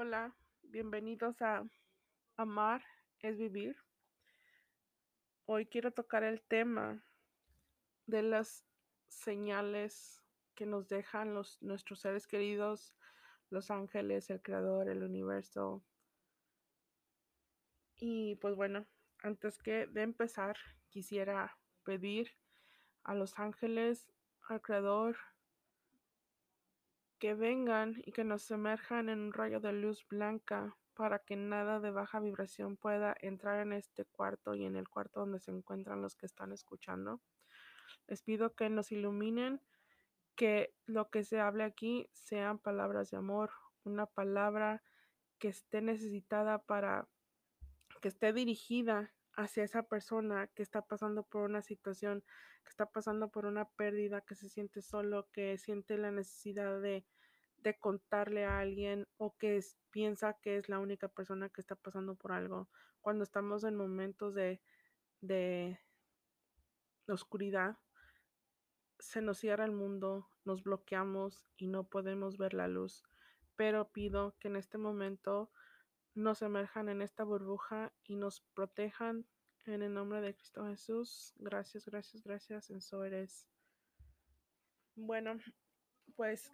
Hola, bienvenidos a Amar es Vivir. Hoy quiero tocar el tema de las señales que nos dejan los, nuestros seres queridos, los ángeles, el creador, el universo. Y pues bueno, antes que de empezar, quisiera pedir a los ángeles, al creador, que vengan y que nos emerjan en un rayo de luz blanca para que nada de baja vibración pueda entrar en este cuarto y en el cuarto donde se encuentran los que están escuchando. Les pido que nos iluminen, que lo que se hable aquí sean palabras de amor, una palabra que esté necesitada para que esté dirigida hacia esa persona que está pasando por una situación, que está pasando por una pérdida, que se siente solo, que siente la necesidad de, de contarle a alguien o que piensa que es la única persona que está pasando por algo. Cuando estamos en momentos de, de oscuridad, se nos cierra el mundo, nos bloqueamos y no podemos ver la luz. Pero pido que en este momento nos emerjan en esta burbuja y nos protejan en el nombre de Cristo Jesús. Gracias, gracias, gracias. En eres. Bueno, pues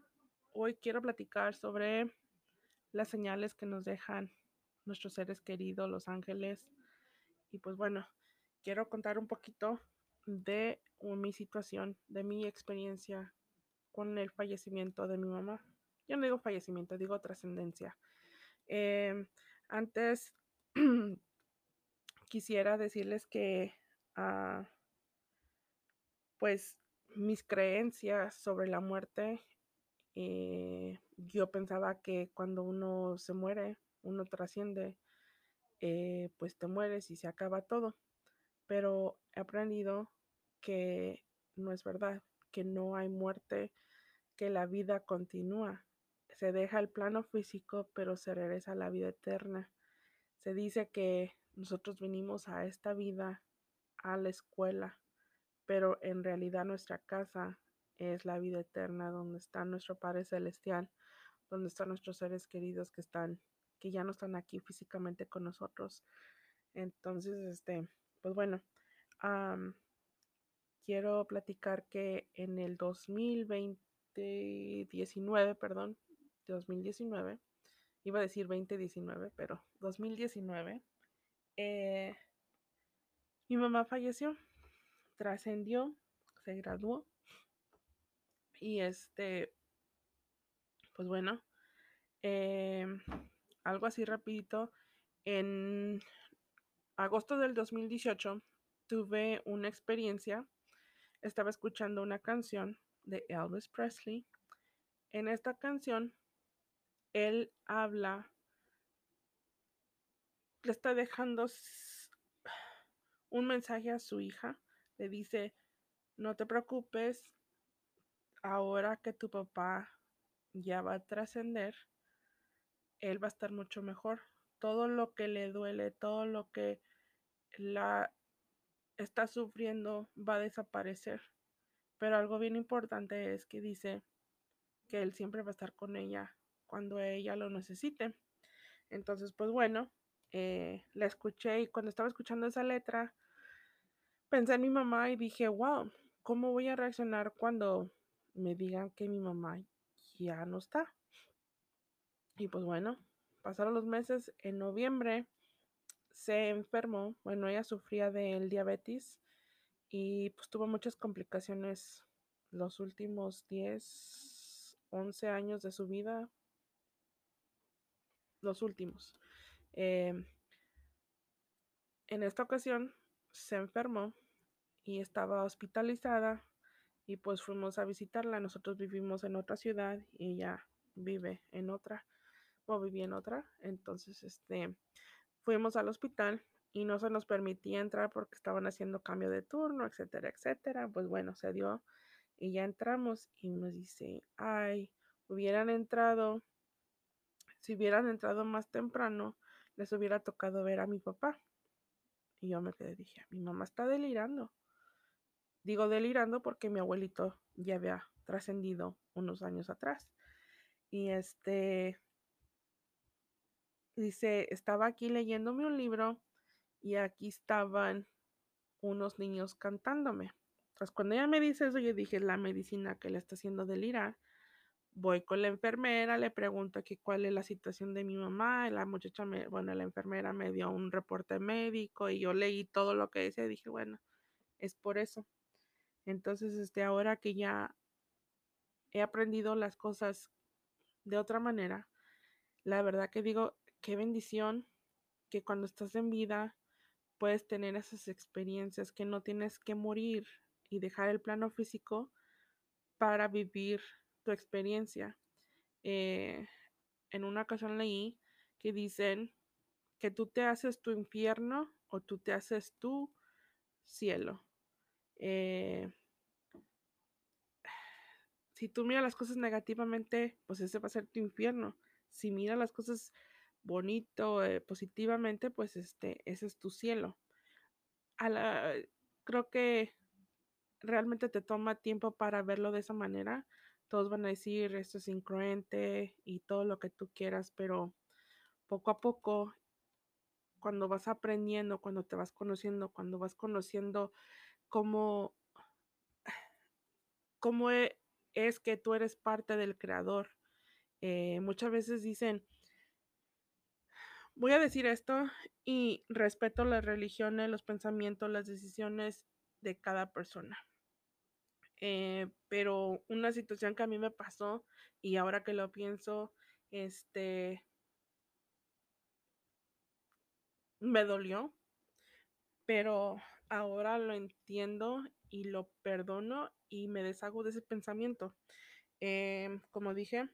hoy quiero platicar sobre las señales que nos dejan nuestros seres queridos, los ángeles. Y pues bueno, quiero contar un poquito de mi situación, de mi experiencia con el fallecimiento de mi mamá. Yo no digo fallecimiento, digo trascendencia. Eh, antes, quisiera decirles que, uh, pues, mis creencias sobre la muerte, eh, yo pensaba que cuando uno se muere, uno trasciende, eh, pues te mueres y se acaba todo. Pero he aprendido que no es verdad, que no hay muerte, que la vida continúa se deja el plano físico, pero se regresa a la vida eterna. Se dice que nosotros vinimos a esta vida, a la escuela, pero en realidad nuestra casa es la vida eterna, donde está nuestro Padre Celestial, donde están nuestros seres queridos que están, que ya no están aquí físicamente con nosotros. Entonces, este, pues bueno, quiero platicar que en el 2020, 19, perdón, 2019, iba a decir 2019, pero 2019, eh, mi mamá falleció, trascendió, se graduó y este, pues bueno, eh, algo así rapidito, en agosto del 2018 tuve una experiencia, estaba escuchando una canción de Elvis Presley. En esta canción él habla, le está dejando un mensaje a su hija, le dice, no te preocupes, ahora que tu papá ya va a trascender, él va a estar mucho mejor. Todo lo que le duele, todo lo que la está sufriendo va a desaparecer. Pero algo bien importante es que dice que él siempre va a estar con ella cuando ella lo necesite. Entonces, pues bueno, eh, la escuché y cuando estaba escuchando esa letra, pensé en mi mamá y dije, wow, ¿cómo voy a reaccionar cuando me digan que mi mamá ya no está? Y pues bueno, pasaron los meses, en noviembre se enfermó, bueno, ella sufría del diabetes y pues tuvo muchas complicaciones los últimos 10, 11 años de su vida, los últimos. Em, en esta ocasión se enfermó y estaba hospitalizada y pues fuimos a visitarla. Nosotros vivimos en otra ciudad y ella vive en otra o vivía en otra. Entonces, este, fuimos al hospital y no se nos permitía entrar porque estaban haciendo cambio de turno, etcétera, etcétera. Pues bueno, se dio y ya entramos y nos dice, ay, hubieran entrado si hubieran entrado más temprano, les hubiera tocado ver a mi papá. Y yo me quedé, dije, mi mamá está delirando. Digo delirando porque mi abuelito ya había trascendido unos años atrás. Y este, dice, estaba aquí leyéndome un libro y aquí estaban unos niños cantándome. Entonces, cuando ella me dice eso, yo dije, la medicina que le está haciendo delirar. Voy con la enfermera, le pregunto que cuál es la situación de mi mamá. La muchacha, me, bueno, la enfermera me dio un reporte médico y yo leí todo lo que decía dije, bueno, es por eso. Entonces, este, ahora que ya he aprendido las cosas de otra manera, la verdad que digo, qué bendición que cuando estás en vida puedes tener esas experiencias, que no tienes que morir y dejar el plano físico para vivir tu experiencia. Eh, en una ocasión leí que dicen que tú te haces tu infierno o tú te haces tu cielo. Eh, si tú miras las cosas negativamente, pues ese va a ser tu infierno. Si miras las cosas bonito, eh, positivamente, pues este, ese es tu cielo. A la, creo que realmente te toma tiempo para verlo de esa manera. Todos van a decir esto es incruente y todo lo que tú quieras, pero poco a poco, cuando vas aprendiendo, cuando te vas conociendo, cuando vas conociendo cómo, cómo e, es que tú eres parte del creador. Eh, muchas veces dicen, voy a decir esto y respeto las religiones, los pensamientos, las decisiones de cada persona. Eh, pero una situación que a mí me pasó y ahora que lo pienso, este, me dolió, pero ahora lo entiendo y lo perdono y me deshago de ese pensamiento. Eh, como dije,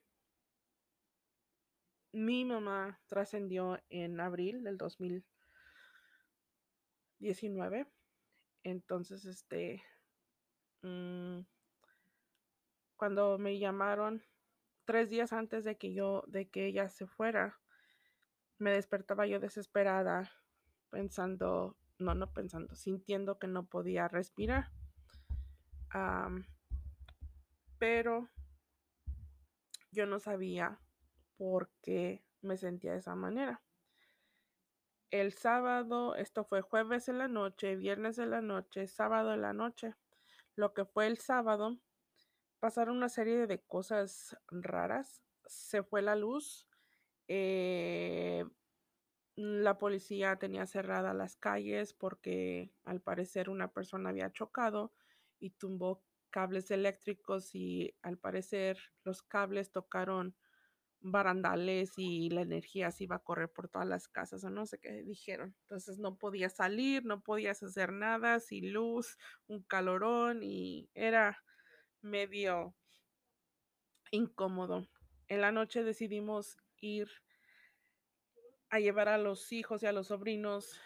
mi mamá trascendió en abril del 2019. Entonces, este, mmm, cuando me llamaron tres días antes de que yo, de que ella se fuera, me despertaba yo desesperada, pensando, no, no pensando, sintiendo que no podía respirar. Pero yo no sabía por qué me sentía de esa manera. El sábado, esto fue jueves en la noche, viernes en la noche, sábado en la noche. Lo que fue el sábado, pasaron una serie de cosas raras. Se fue la luz. Eh, la policía tenía cerradas las calles porque al parecer una persona había chocado y tumbó cables eléctricos y al parecer los cables tocaron barandales y la energía se iba a correr por todas las casas o no sé qué dijeron. Entonces no podías salir, no podías hacer nada, sin luz, un calorón y era medio incómodo. En la noche decidimos ir a llevar a los hijos y a los sobrinos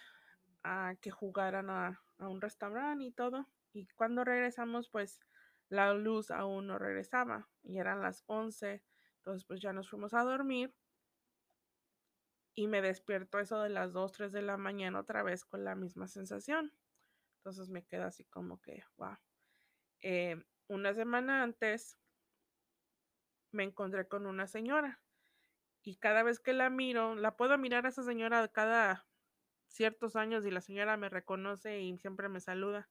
a que jugaran a, a un restaurante y todo. Y cuando regresamos, pues la luz aún no regresaba y eran las 11 entonces, pues ya nos fuimos a dormir y me despierto eso de las 2, 3 de la mañana otra vez con la misma sensación. Entonces me queda así como que, wow. Eh, una semana antes me encontré con una señora y cada vez que la miro, la puedo mirar a esa señora cada ciertos años y la señora me reconoce y siempre me saluda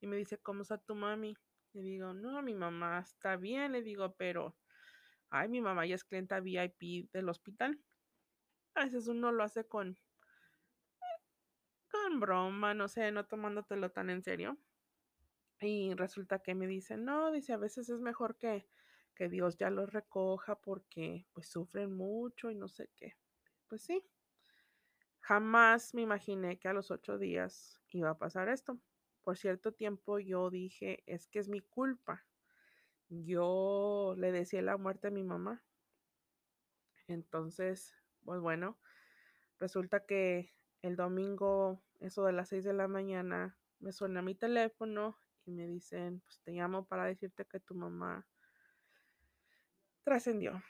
y me dice, ¿cómo está tu mami? Le digo, no, mi mamá está bien, le digo, pero ay, mi mamá ya es clienta VIP del hospital. A veces uno lo hace con, con broma, no sé, no tomándotelo tan en serio. Y resulta que me dice, no, dice, a veces es mejor que, que Dios ya los recoja porque pues sufren mucho y no sé qué. Pues sí, jamás me imaginé que a los ocho días iba a pasar esto. Por cierto tiempo yo dije, es que es mi culpa yo le decía la muerte a mi mamá. Entonces, pues bueno, resulta que el domingo, eso de las 6 de la mañana, me suena mi teléfono y me dicen, pues te llamo para decirte que tu mamá trascendió.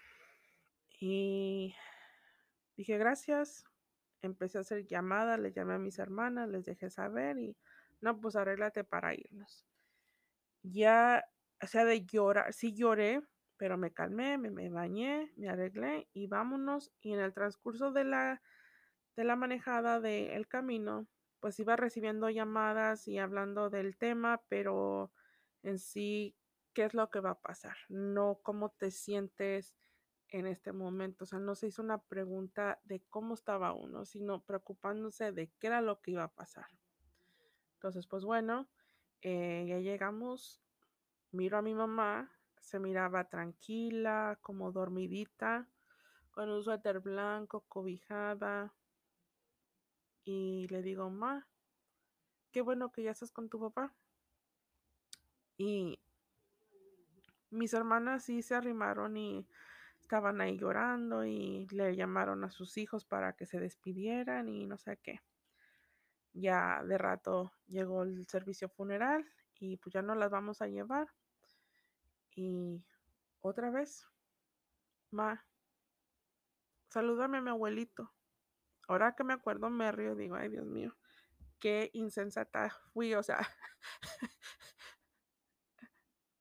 Y dije, gracias. Empecé a hacer llamadas, le llamé a mis hermanas, les dejé saber y no, pues arréglate para irnos. Ya o sea, de llorar, sí lloré, pero me calmé, me, me, bañé, me arreglé y vámonos. Y en el transcurso de la, de la manejada del camino, pues iba recibiendo llamadas y hablando del tema, pero en sí, ¿qué es lo que va a pasar? No cómo te sientes en este momento. O sea, no se hizo una pregunta de cómo estaba uno, sino preocupándose de qué era lo que iba a pasar. Entonces, pues bueno, eh, ya llegamos, miro a mi mamá, se miraba tranquila, como dormidita, con un suéter blanco, cobijada. Y le digo, ma, qué bueno que ya estás con tu papá. Y mis hermanas sí se arrimaron y estaban ahí llorando y le llamaron a sus hijos para que se despidieran y no sé qué. Ya de rato llegó el servicio funeral y pues ya no las vamos a llevar. Y otra vez, ma, salúdame a mi abuelito. Ahora que me acuerdo me río, digo, ay Dios mío, qué insensata fui, o sea,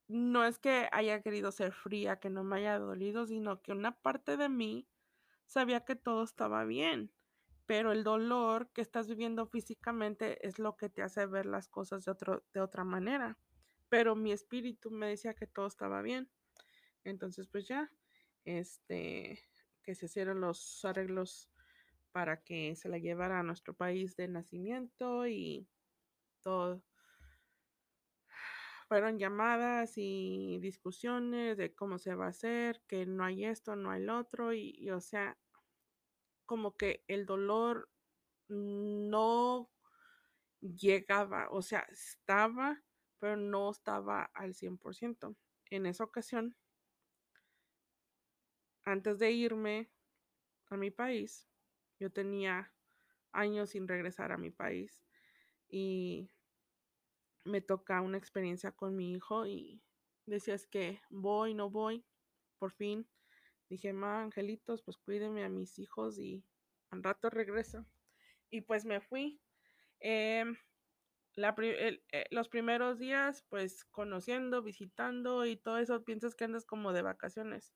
no es que haya querido ser fría, que no me haya dolido, sino que una parte de mí sabía que todo estaba bien, pero el dolor que estás viviendo físicamente es lo que te hace ver las cosas de, otro, de otra manera. Pero mi espíritu me decía que todo estaba bien. Entonces, pues ya, este, que se hicieron los arreglos para que se la llevara a nuestro país de nacimiento y todo. Fueron llamadas y discusiones de cómo se va a hacer, que no hay esto, no hay lo otro, y, y o sea, como que el dolor no llegaba, o sea, estaba, pero no estaba al 100%. En esa ocasión, antes de irme a mi país, yo tenía años sin regresar a mi país y me toca una experiencia con mi hijo y decías que voy, no voy, por fin dije, ma, angelitos, pues cuídenme a mis hijos y al rato regreso. Y pues me fui. Em, la, el, eh, los primeros días, pues conociendo, visitando y todo eso, piensas que andas como de vacaciones.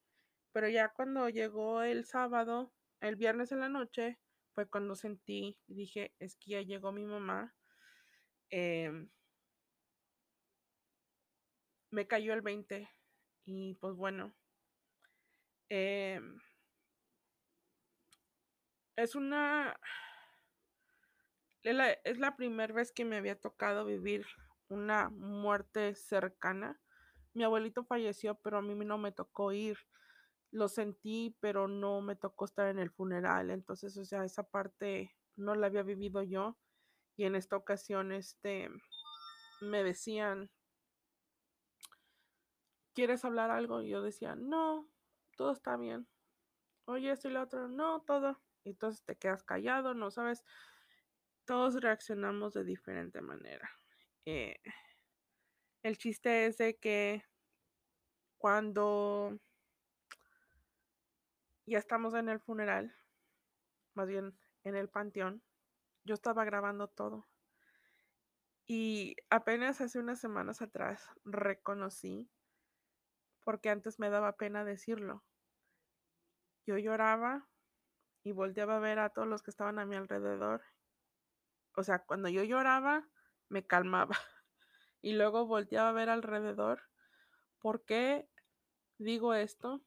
Pero ya cuando llegó el sábado, el viernes en la noche, fue cuando sentí, dije, es que ya llegó mi mamá. Eh, me cayó el 20 y pues bueno, eh, es una... Es la primera vez que me había tocado vivir una muerte cercana. Mi abuelito falleció, pero a mí no me tocó ir. Lo sentí, pero no me tocó estar en el funeral. Entonces, o sea, esa parte no la había vivido yo. Y en esta ocasión, este, me decían, ¿quieres hablar algo? Y yo decía, no, todo está bien. Oye, esto y lo otro, no, todo. Entonces te quedas callado, no sabes. Todos reaccionamos de diferente manera. Eh, el chiste es de que cuando ya estamos en el funeral, más bien en el panteón, yo estaba grabando todo. Y apenas hace unas semanas atrás reconocí porque antes me daba pena decirlo. Yo lloraba y volteaba a ver a todos los que estaban a mi alrededor. O sea, cuando yo lloraba, me calmaba. Y luego volteaba a ver alrededor. ¿Por qué digo esto?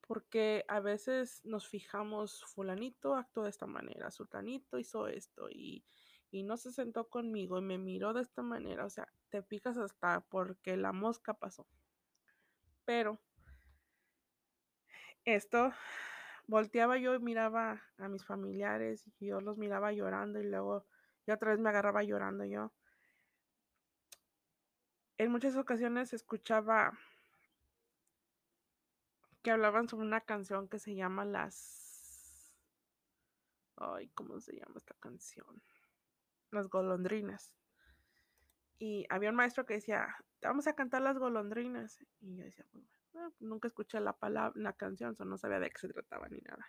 Porque a veces nos fijamos, fulanito actuó de esta manera, sultanito hizo esto y, y no se sentó conmigo y me miró de esta manera. O sea, te fijas hasta porque la mosca pasó. Pero esto volteaba yo y miraba a mis familiares y yo los miraba llorando y luego yo otra vez me agarraba llorando yo. En muchas ocasiones escuchaba que hablaban sobre una canción que se llama Las... Ay, ¿cómo se llama esta canción? Las golondrinas. Y había un maestro que decía, vamos a cantar las golondrinas. Y yo decía, pues, bueno, nunca escuché la palabra, la canción, no sabía de qué se trataba ni nada.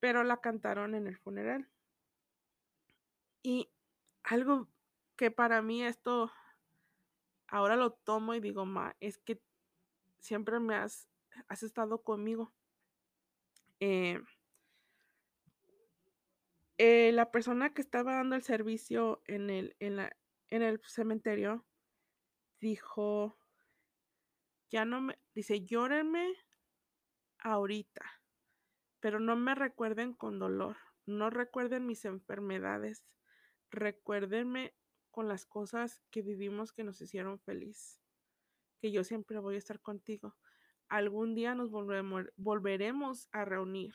Pero la cantaron en el funeral. Y algo que para mí esto, ahora lo tomo y digo, ma, es que siempre me has, has estado conmigo. Eh, eh, la persona que estaba dando el servicio en el, en la, en el cementerio dijo, ya no me, dice, llórenme ahorita, pero no me recuerden con dolor, no recuerden mis enfermedades, recuérdenme con las cosas que vivimos que nos hicieron feliz, que yo siempre voy a estar contigo. Algún día nos volvemos, volveremos a reunir.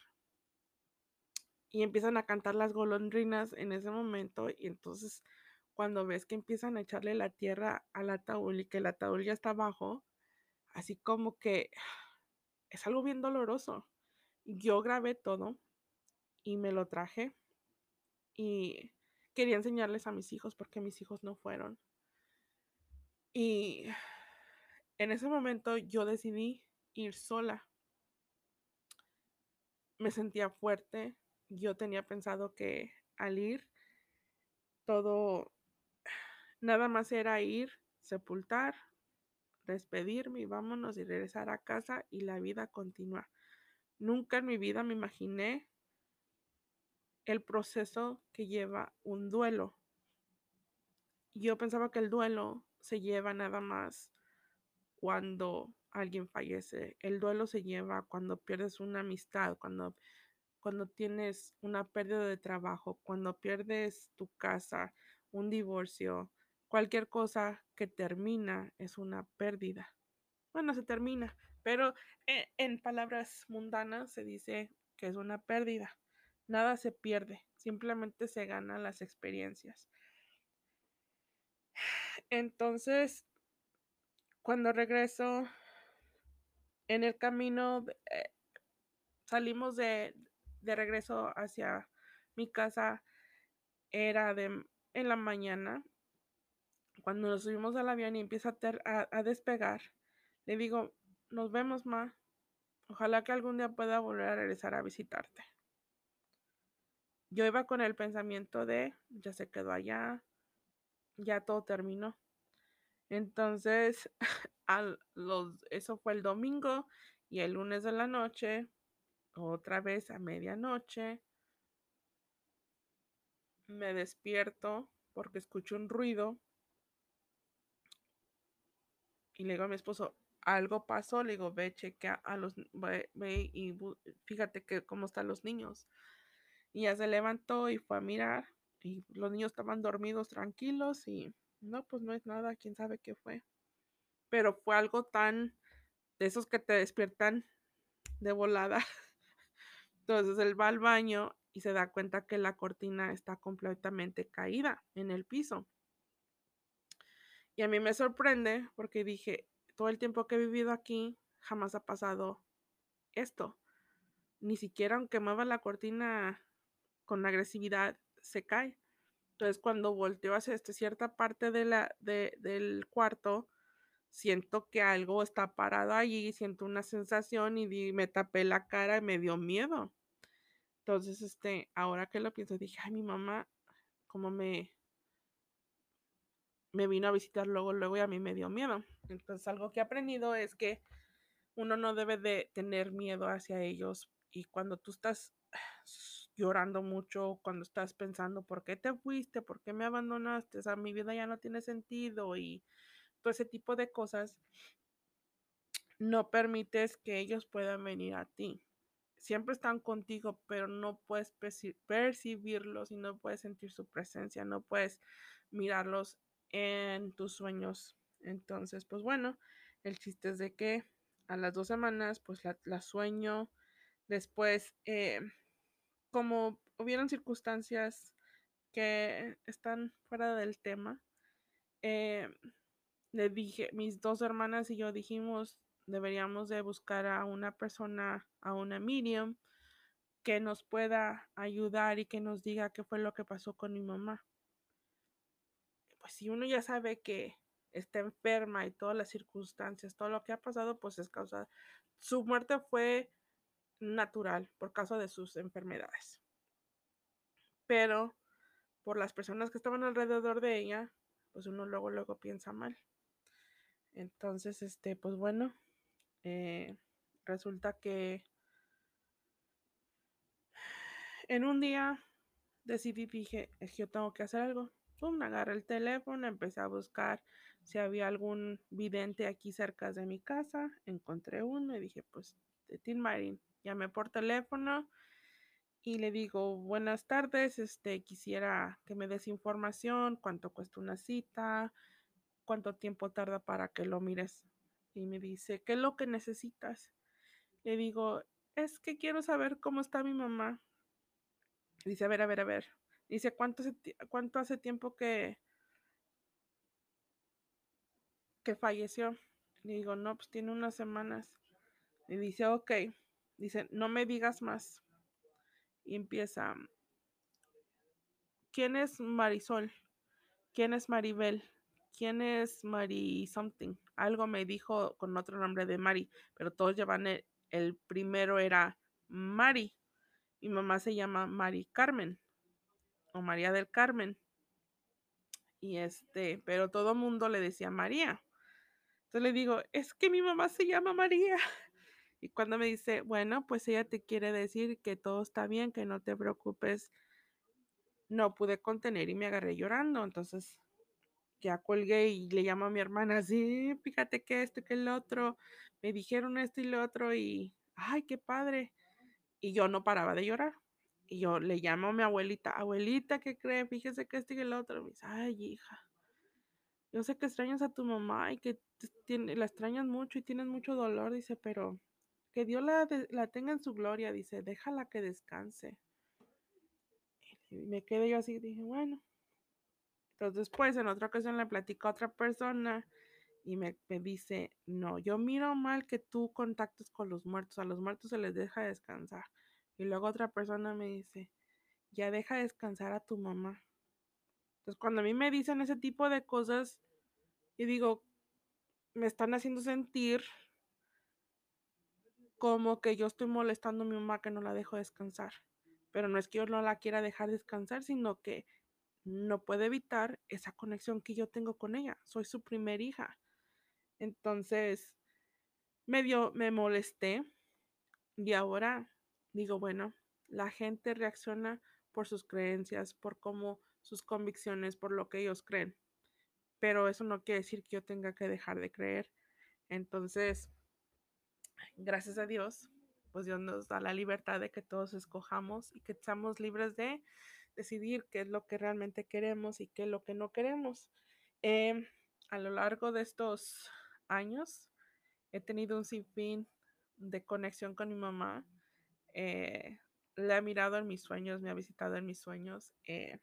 Y empiezan a cantar las golondrinas en ese momento y entonces cuando ves que empiezan a echarle la tierra al ataúd y que el ataúd ya está abajo, así como que es algo bien doloroso. Yo grabé todo y me lo traje y quería enseñarles a mis hijos porque mis hijos no fueron. Y en ese momento yo decidí ir sola. Me sentía fuerte. Yo tenía pensado que al ir, todo, nada más era ir, sepultar, despedirme y vámonos y regresar a casa y la vida continúa. Nunca en mi vida me imaginé el proceso que lleva un duelo. Yo pensaba que el duelo se lleva nada más cuando alguien fallece. El duelo se lleva cuando pierdes una amistad, cuando, cuando tienes una pérdida de trabajo, cuando pierdes tu casa, un divorcio, cualquier cosa que termina es una pérdida. Bueno, se termina, pero en, en palabras mundanas se dice que es una pérdida. Nada se pierde, simplemente se ganan las experiencias. Entonces, cuando regreso, en el camino eh, salimos de, de, regreso hacia mi casa, era de en la mañana. Cuando nos subimos al avión y empieza a, despegar, le digo, nos vemos, ma. Ojalá que algún día pueda volver a regresar a visitarte yo iba con el pensamiento de, ya se quedó allá, ya todo terminó. Entonces, eso fue el domingo y el lunes de la noche, otra vez a medianoche, me despierto porque escucho un ruido y le digo a mi esposo, algo pasó, le digo, ve, chequea a los, ve, ve y fíjate que cómo están los niños. Y ya se levantó y fue a mirar y los niños estaban dormidos tranquilos y no, pues no es nada, quién sabe qué fue. Pero fue algo tan de esos que te despiertan de volada. Entonces él va al baño y se da cuenta que la cortina está completamente caída en el piso. Y a mí me sorprende porque dije, todo el tiempo que he vivido aquí, jamás ha pasado esto. Ni siquiera aunque mueva la cortina con agresividad se cae. Entonces cuando volteo hacia esta cierta parte de la, de, del cuarto, siento que algo está parado allí, siento una sensación y me tapé la cara y me dio miedo. Entonces, este, ahora que lo pienso, dije, ay, mi mamá, como me, me vino a visitar luego, luego y a mí me dio miedo. Entonces, algo que he aprendido es que uno no debe de tener miedo hacia ellos y cuando tú estás llorando mucho cuando estás pensando, ¿por qué te fuiste? ¿Por qué me abandonaste? O sea, mi vida ya no tiene sentido y todo ese tipo de cosas, no permites que ellos puedan venir a ti. Siempre están contigo, pero no puedes percibirlos y no puedes sentir su presencia, no puedes mirarlos en tus sueños. Entonces, pues bueno, el chiste es de que a las dos semanas, pues la, sueño. Después, eh, como hubieron circunstancias que están fuera del tema, eh, le dije, mis dos hermanas y yo dijimos, deberíamos de buscar a una persona, a una medium, que nos pueda ayudar y que nos diga qué fue lo que pasó con mi mamá. Pues si uno ya sabe que está enferma y todas las circunstancias, todo lo que ha pasado, pues es causa. Su muerte fue natural por causa de sus enfermedades. Pero por las personas que estaban alrededor de ella, pues uno luego, luego piensa mal. Entonces, este, pues bueno, eh, resulta que en un día decidí, dije, es que yo tengo que hacer algo. Pum, agarré el teléfono, empecé a buscar si había algún vidente aquí cerca de mi casa. Encontré uno y dije, pues, de Tim Marín. Llamé por teléfono y le digo, buenas tardes, este, quisiera que me des información, cuánto cuesta una cita, cuánto tiempo tarda para que lo mires. Y me dice, ¿qué es lo que necesitas? Le digo, es que quiero saber cómo está mi mamá. Dice, a ver, a ver, a ver. Dice, ¿cuánto hace, cuánto hace tiempo que, que falleció? Le digo, no, pues tiene unas semanas. Y dice, ok. Dice, no me digas más. Y empieza, ¿quién es Marisol? ¿Quién es Maribel? ¿Quién es Mari something? Algo me dijo con otro nombre de Mari, pero todos llevan el, el primero era Mari. Mi mamá se llama Mari Carmen o María del Carmen. Y este, pero todo mundo le decía María. Entonces le digo, es que mi mamá se llama María. Y cuando me dice, bueno, pues ella te quiere decir que todo está bien, que no te preocupes, no pude contener y me agarré llorando. Entonces ya colgué y le llamo a mi hermana, sí, fíjate que esto que el otro, me dijeron esto y lo otro y, ay, qué padre. Y yo no paraba de llorar. Y yo le llamo a mi abuelita, abuelita, ¿qué cree? Fíjese que esto y el otro. Me dice, ay, hija, yo sé que extrañas a tu mamá y que la extrañas mucho y tienes mucho dolor, dice, pero que Dios la, la tenga en su gloria, dice, déjala que descanse. Y me quedé yo así, dije, bueno. Entonces después, en otra ocasión, le platico a otra persona y me, me, dice, no, yo miro mal que tú contactes con los muertos, a los muertos se les deja descansar. Y luego otra persona me dice, ya deja descansar a tu mamá. Entonces cuando a mí me dicen ese tipo de cosas, y digo, me están haciendo sentir como que yo estoy molestando a mi mamá que no la dejo descansar. Pero no es que yo no la quiera dejar descansar, sino que no puede evitar esa conexión que yo tengo con ella. Soy su primer hija. Entonces, medio me molesté y ahora digo, bueno, la gente reacciona por sus creencias, por cómo sus convicciones, por lo que ellos creen. Pero eso no quiere decir que yo tenga que dejar de creer. Entonces, gracias a Dios, pues Dios nos da la libertad de que todos escojamos y que seamos libres de decidir qué es lo que realmente queremos y qué es lo que no queremos. Eh, a lo largo de estos años he tenido un sinfín de conexión con mi mamá. Eh, la he mirado en mis sueños, me ha visitado en mis sueños. Eh,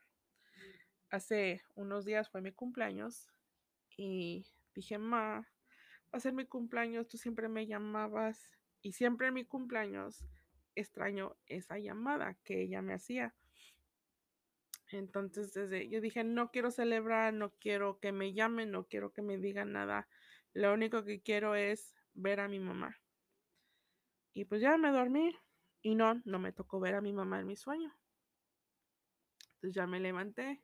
hace unos días fue mi cumpleaños y dije, ma, va a ser mi cumpleaños, tú siempre me llamabas y siempre en mi cumpleaños extraño esa llamada que ella me hacía. Entonces, desde yo dije, no quiero celebrar, no quiero que me llamen, no quiero que me digan nada. Lo único que quiero es ver a mi mamá. Y pues ya me dormí y no, no me tocó ver a mi mamá en mi sueño. Entonces ya me levanté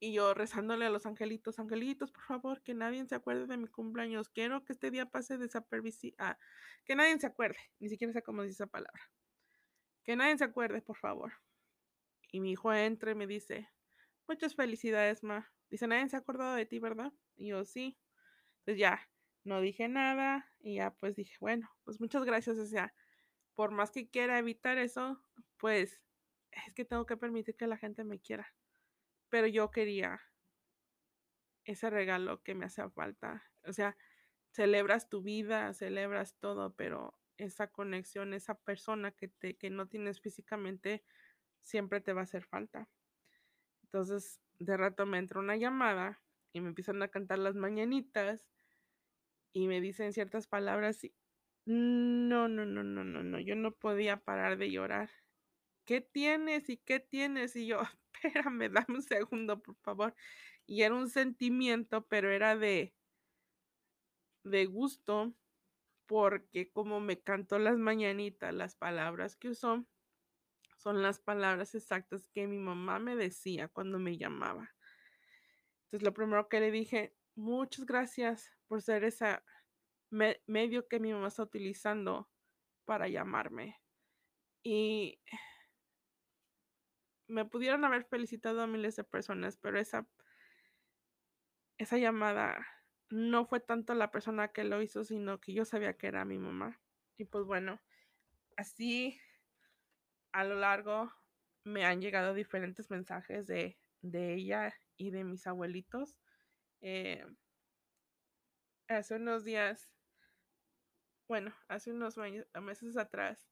y yo rezándole a los angelitos, angelitos, por favor, que nadie se acuerde de mi cumpleaños. Quiero que este día pase desapercibido. Ah, que nadie se acuerde, ni siquiera sé cómo dice esa palabra. Que nadie se acuerde, por favor. Y mi hijo entra y me dice, muchas felicidades, ma. Dice, nadie se ha acordado de ti, ¿verdad? Y yo, sí. Pues ya, no dije nada y ya pues dije, bueno, pues muchas gracias. O sea, por más que quiera evitar eso, pues es que tengo que permitir que la gente me quiera. Pero yo quería ese regalo que me hacía falta. O sea, celebras tu vida, celebras todo, pero esa conexión, esa persona que, te, que no tienes físicamente, siempre te va a hacer falta. Entonces, de rato me entra una llamada y me empiezan a cantar las mañanitas y me dicen ciertas palabras no, no, no, no, no, no, yo no podía parar de llorar. ¿Qué tienes y qué tienes? Y yo, espérame, dame un segundo, por favor. Y era un sentimiento, pero era de, de gusto, porque como me cantó las mañanitas, las palabras que usó, son las palabras exactas que mi mamá me decía cuando me llamaba. Entonces, lo primero que le dije, muchas gracias por ser ese medio que mi mamá está utilizando para llamarme. Y me pudieron haber felicitado a miles de personas, pero esa, esa llamada no fue tanto la persona que lo hizo, sino que yo sabía que era mi mamá. Y pues bueno, así a lo largo me han llegado diferentes mensajes de, de ella y de mis abuelitos. Eh, hace unos días, bueno, hace unos meses atrás,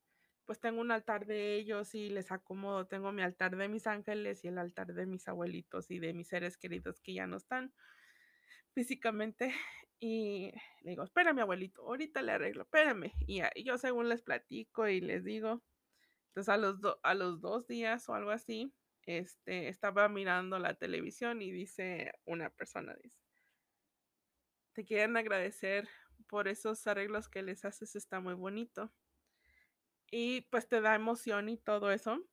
pues tengo un altar de ellos y les acomodo. Tengo mi altar de mis ángeles y el altar de mis abuelitos y de mis seres queridos que ya no están físicamente. Y le digo, espérame, abuelito, ahorita le arreglo, espérame. Y, yo según les platico y les digo, entonces a los, a los dos días o algo así, este, estaba mirando la televisión y dice una persona, dice, te quieren agradecer por esos arreglos que les haces, está muy bonito y pues te da emoción y todo eso.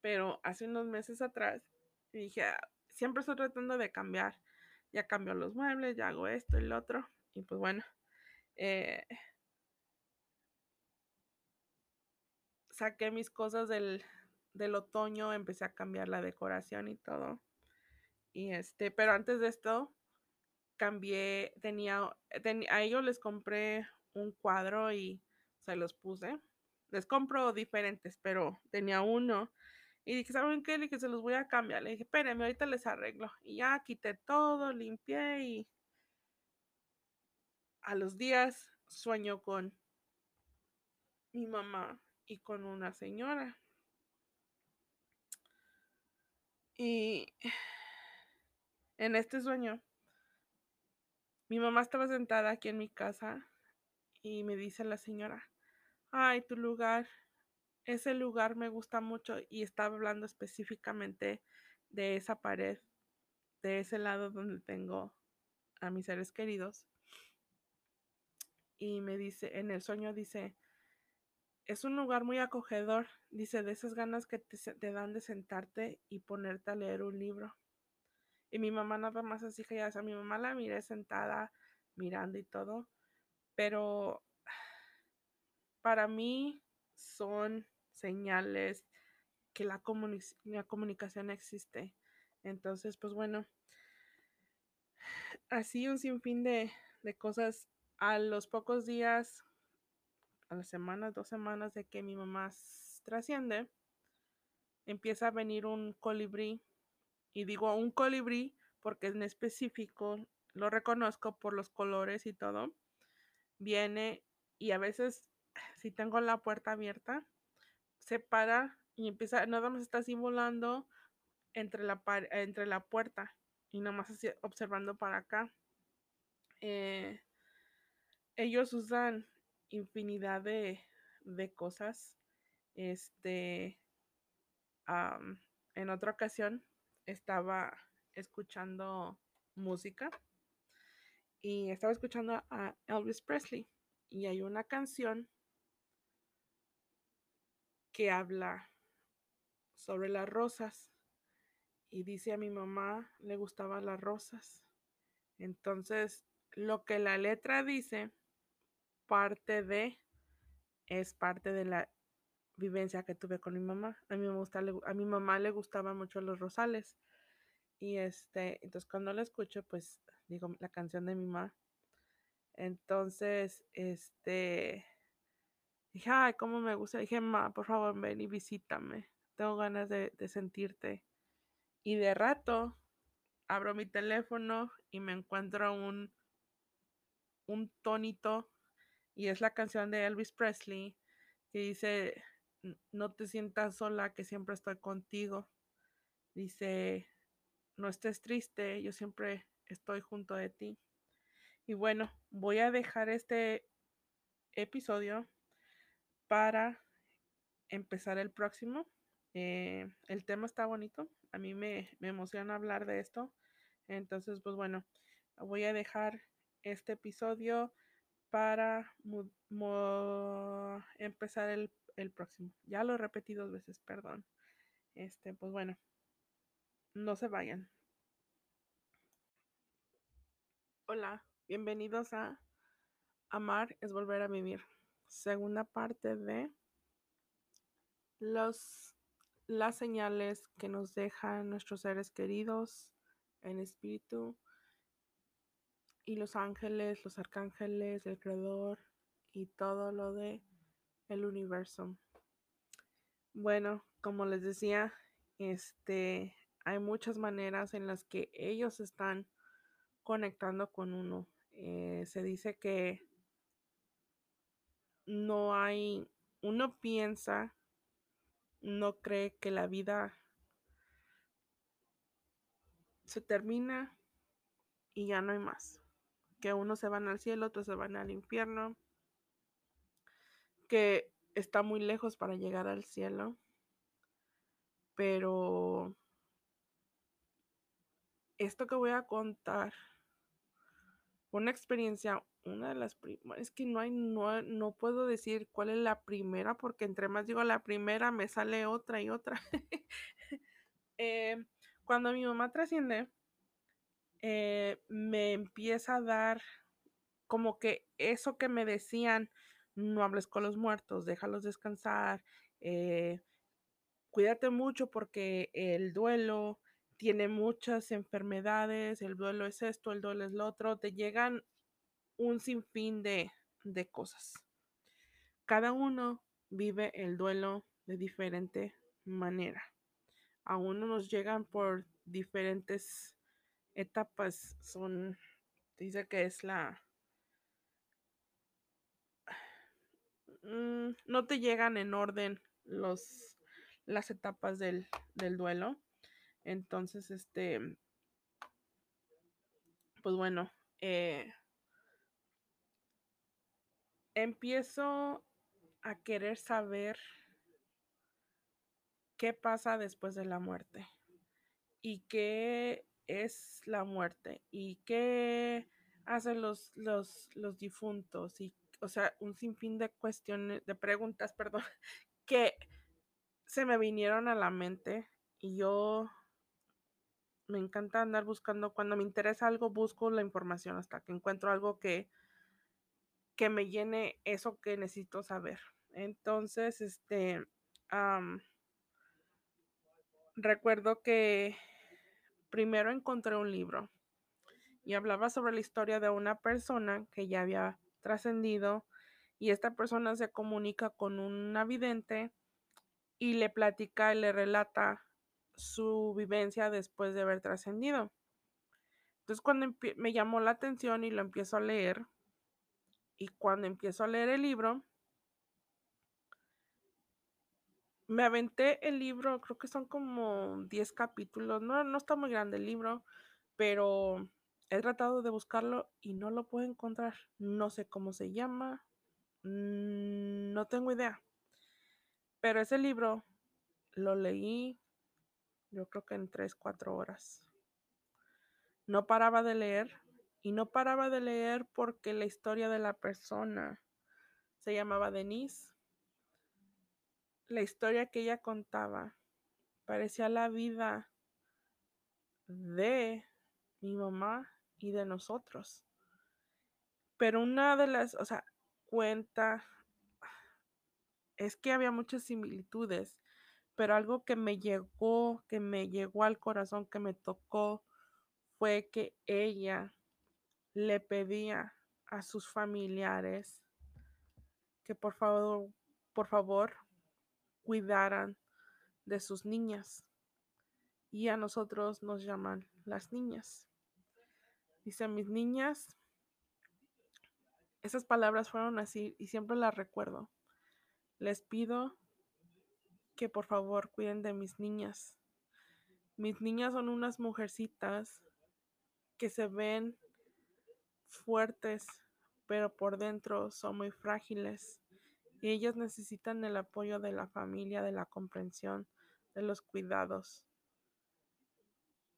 Pero hace unos meses atrás dije, ah, siempre estoy tratando de cambiar. Ya cambio los muebles, ya hago esto y lo otro. Y pues bueno, eh, saqué mis cosas del, del otoño, empecé a cambiar la decoración y todo. Y este, pero antes de esto, cambié, tenía, a ellos les compré un cuadro y se los puse. Les compro diferentes, pero tenía uno. Y dije, ¿saben qué? Le dije, se los voy a cambiar. Le dije, espérenme, ahorita les arreglo. Y ya quité todo, limpié y a los días sueño con mi mamá y con una señora. Y en este sueño, mi mamá estaba sentada aquí en mi casa y me dice la señora, ay, tu lugar, ese lugar me gusta mucho y estaba hablando específicamente de esa pared, de ese lado donde tengo a mis seres queridos. Y me dice, en el sueño dice, es un lugar muy acogedor, dice, de esas ganas que te, dan de sentarte y ponerte a leer un libro. Y mi mamá nada más así que ya, sea, mi mamá la miré sentada mirando y todo, pero para mí son señales que la, la comunicación existe. Entonces, pues bueno, así un sinfín de, de cosas. A los pocos días, a las semanas, dos semanas de que mi mamá trasciende, empieza a venir un colibrí. Y digo un colibrí porque en específico lo reconozco por los colores y todo. Viene y a veces si tengo la puerta abierta, se para y empieza, nada más está así volando entre la, entre la puerta y nada más así observando para acá. Eh, ellos usan infinidad de, de cosas. Este, en otra ocasión estaba escuchando música y estaba escuchando a Elvis Presley y hay una canción que habla sobre las rosas y dice a mi mamá le gustaban las rosas. Entonces, lo que la letra dice, parte de, es parte de la vivencia que tuve con mi mamá. A me gusta, a mi mamá le gustaban mucho los rosales. Y este, entonces cuando la escucho, pues digo la canción de mi mamá. Entonces, este, Dije, ay, cómo me gusta. Dije, ma, por favor, ven y visítame. Tengo ganas de, sentirte. Y de rato abro mi teléfono y me encuentro un, un tonito y es la canción de Elvis Presley que dice, no te sientas sola, que siempre estoy contigo. Dice, no estés triste, yo siempre estoy junto de ti. Y bueno, voy a dejar este episodio para empezar el próximo. Eh, el tema está bonito. A mí me, emociona hablar de esto. Entonces, pues bueno, voy a dejar este episodio para empezar el, el, próximo. Ya lo repetí dos veces, perdón. Este, pues bueno, no se vayan. Hola, bienvenidos a Amar es volver a vivir segunda parte de los las señales que nos dejan nuestros seres queridos en espíritu y los ángeles, los arcángeles, el creador y todo lo de el universo. Bueno, como les decía, este hay muchas maneras en las que ellos están conectando con uno. Eh, se dice que no hay, uno piensa, no cree que la vida se termina y ya no hay más. Que unos se van al cielo, otros se van al infierno. Que está muy lejos para llegar al cielo. Pero esto que voy a contar, una experiencia, una de las primeras, es que no hay, no, no puedo decir cuál es la primera, porque entre más digo la primera, me sale otra y otra. eh, cuando mi mamá trasciende, eh, me empieza a dar como que eso que me decían, no hables con los muertos, déjalos descansar, eh, cuídate mucho porque el duelo tiene muchas enfermedades, el duelo es esto, el duelo es lo otro, te llegan un sinfín de, de cosas. Cada uno vive el duelo de diferente manera a uno nos llegan por diferentes etapas. Son, dice que es la... Mm, no te llegan en orden los, las etapas del, del duelo. Entonces, este, pues bueno, eh, empiezo a querer saber qué pasa después de la muerte y qué es la muerte y qué hacen los, los, los difuntos y, o sea, un sinfín de cuestiones, de preguntas, perdón, que se me vinieron a la mente y yo me encanta andar buscando, cuando me interesa algo, busco la información hasta que encuentro algo que, que me llene eso que necesito saber. Entonces, este, recuerdo que primero encontré un libro y hablaba sobre la historia de una persona que ya había trascendido y esta persona se comunica con un vidente y le platica y le relata su vivencia después de haber trascendido. Entonces cuando me llamó la atención y lo empiezo a leer y cuando empiezo a leer el libro me aventé el libro, creo que son como 10 capítulos, no, no está muy grande el libro, pero he tratado de buscarlo y no lo puedo encontrar. No sé cómo se llama, mm, no tengo idea. Pero ese libro lo leí yo creo que en 3, 4 horas. No paraba de leer y no paraba de leer porque la historia de la persona se llamaba Denise la historia que ella contaba parecía la vida de mi mamá y de nosotros. Pero una de las, o sea, cuenta, es que había muchas similitudes, pero algo que me llegó, que me llegó al corazón, que me tocó, fue que ella le pedía a sus familiares que por favor, por favor, cuidaran de sus niñas. Y a nosotros nos llaman las niñas. Dice, mis niñas, esas palabras fueron así y siempre las recuerdo. Les pido que por favor cuiden de mis niñas. Mis niñas son unas mujercitas que se ven fuertes, pero por dentro son muy frágiles y ellas necesitan el apoyo de la familia, de la comprensión, de los cuidados.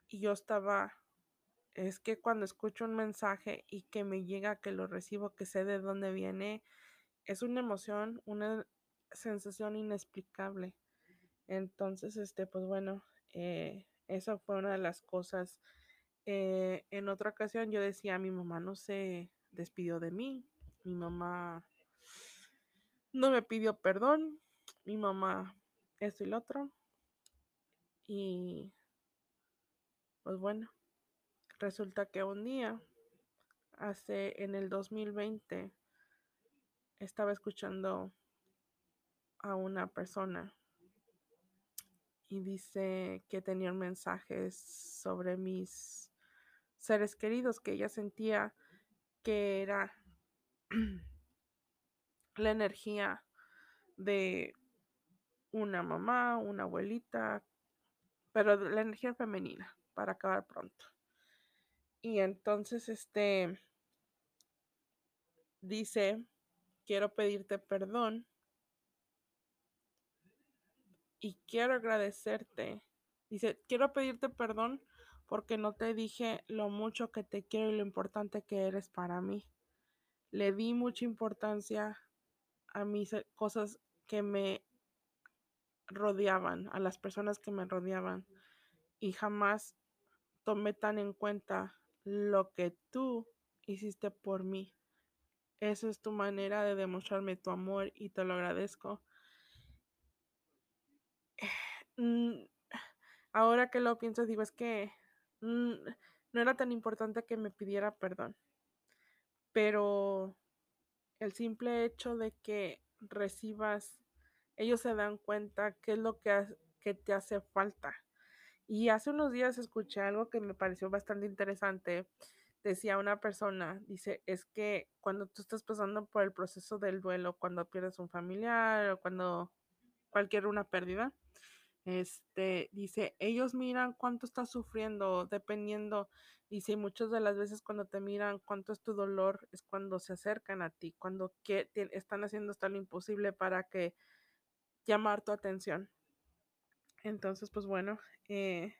Y yo estaba, es que cuando escucho un mensaje y que me llega, que lo recibo, que sé de dónde viene, es una emoción, una sensación inexplicable. Entonces, este, pues bueno, eh, esa fue una de las cosas. Eh, en otra ocasión yo decía, mi mamá no se despidió de mí, mi mamá no me pidió perdón, mi mamá esto y lo otro. Y pues bueno, resulta que un día, hace en el 2020, estaba escuchando a una persona y dice que tenía mensajes sobre mis seres queridos, que ella sentía que era la energía de una mamá, una abuelita, pero la energía femenina, para acabar pronto. Y entonces, este, dice, quiero pedirte perdón y quiero agradecerte. Dice, quiero pedirte perdón porque no te dije lo mucho que te quiero y lo importante que eres para mí. Le di mucha importancia a mis cosas que me rodeaban, a las personas que me rodeaban y jamás tomé tan en cuenta lo que tú hiciste por mí. Esa es tu manera de demostrarme tu amor y te lo agradezco. Mm, ahora que lo pienso, digo, es que mm, no era tan importante que me pidiera perdón, pero el simple hecho de que recibas, ellos se dan cuenta qué es lo que, que te hace falta. Y hace unos días escuché algo que me pareció bastante interesante. Decía una persona, dice, es que cuando tú estás pasando por el proceso del duelo, cuando pierdes un familiar o cuando cualquier una pérdida, este, dice, ellos miran cuánto estás sufriendo, dependiendo, dice, muchas de las veces cuando te miran cuánto es tu dolor, es cuando se acercan a ti, cuando que, están haciendo hasta lo imposible para que llamar tu atención. Entonces, pues bueno, eh,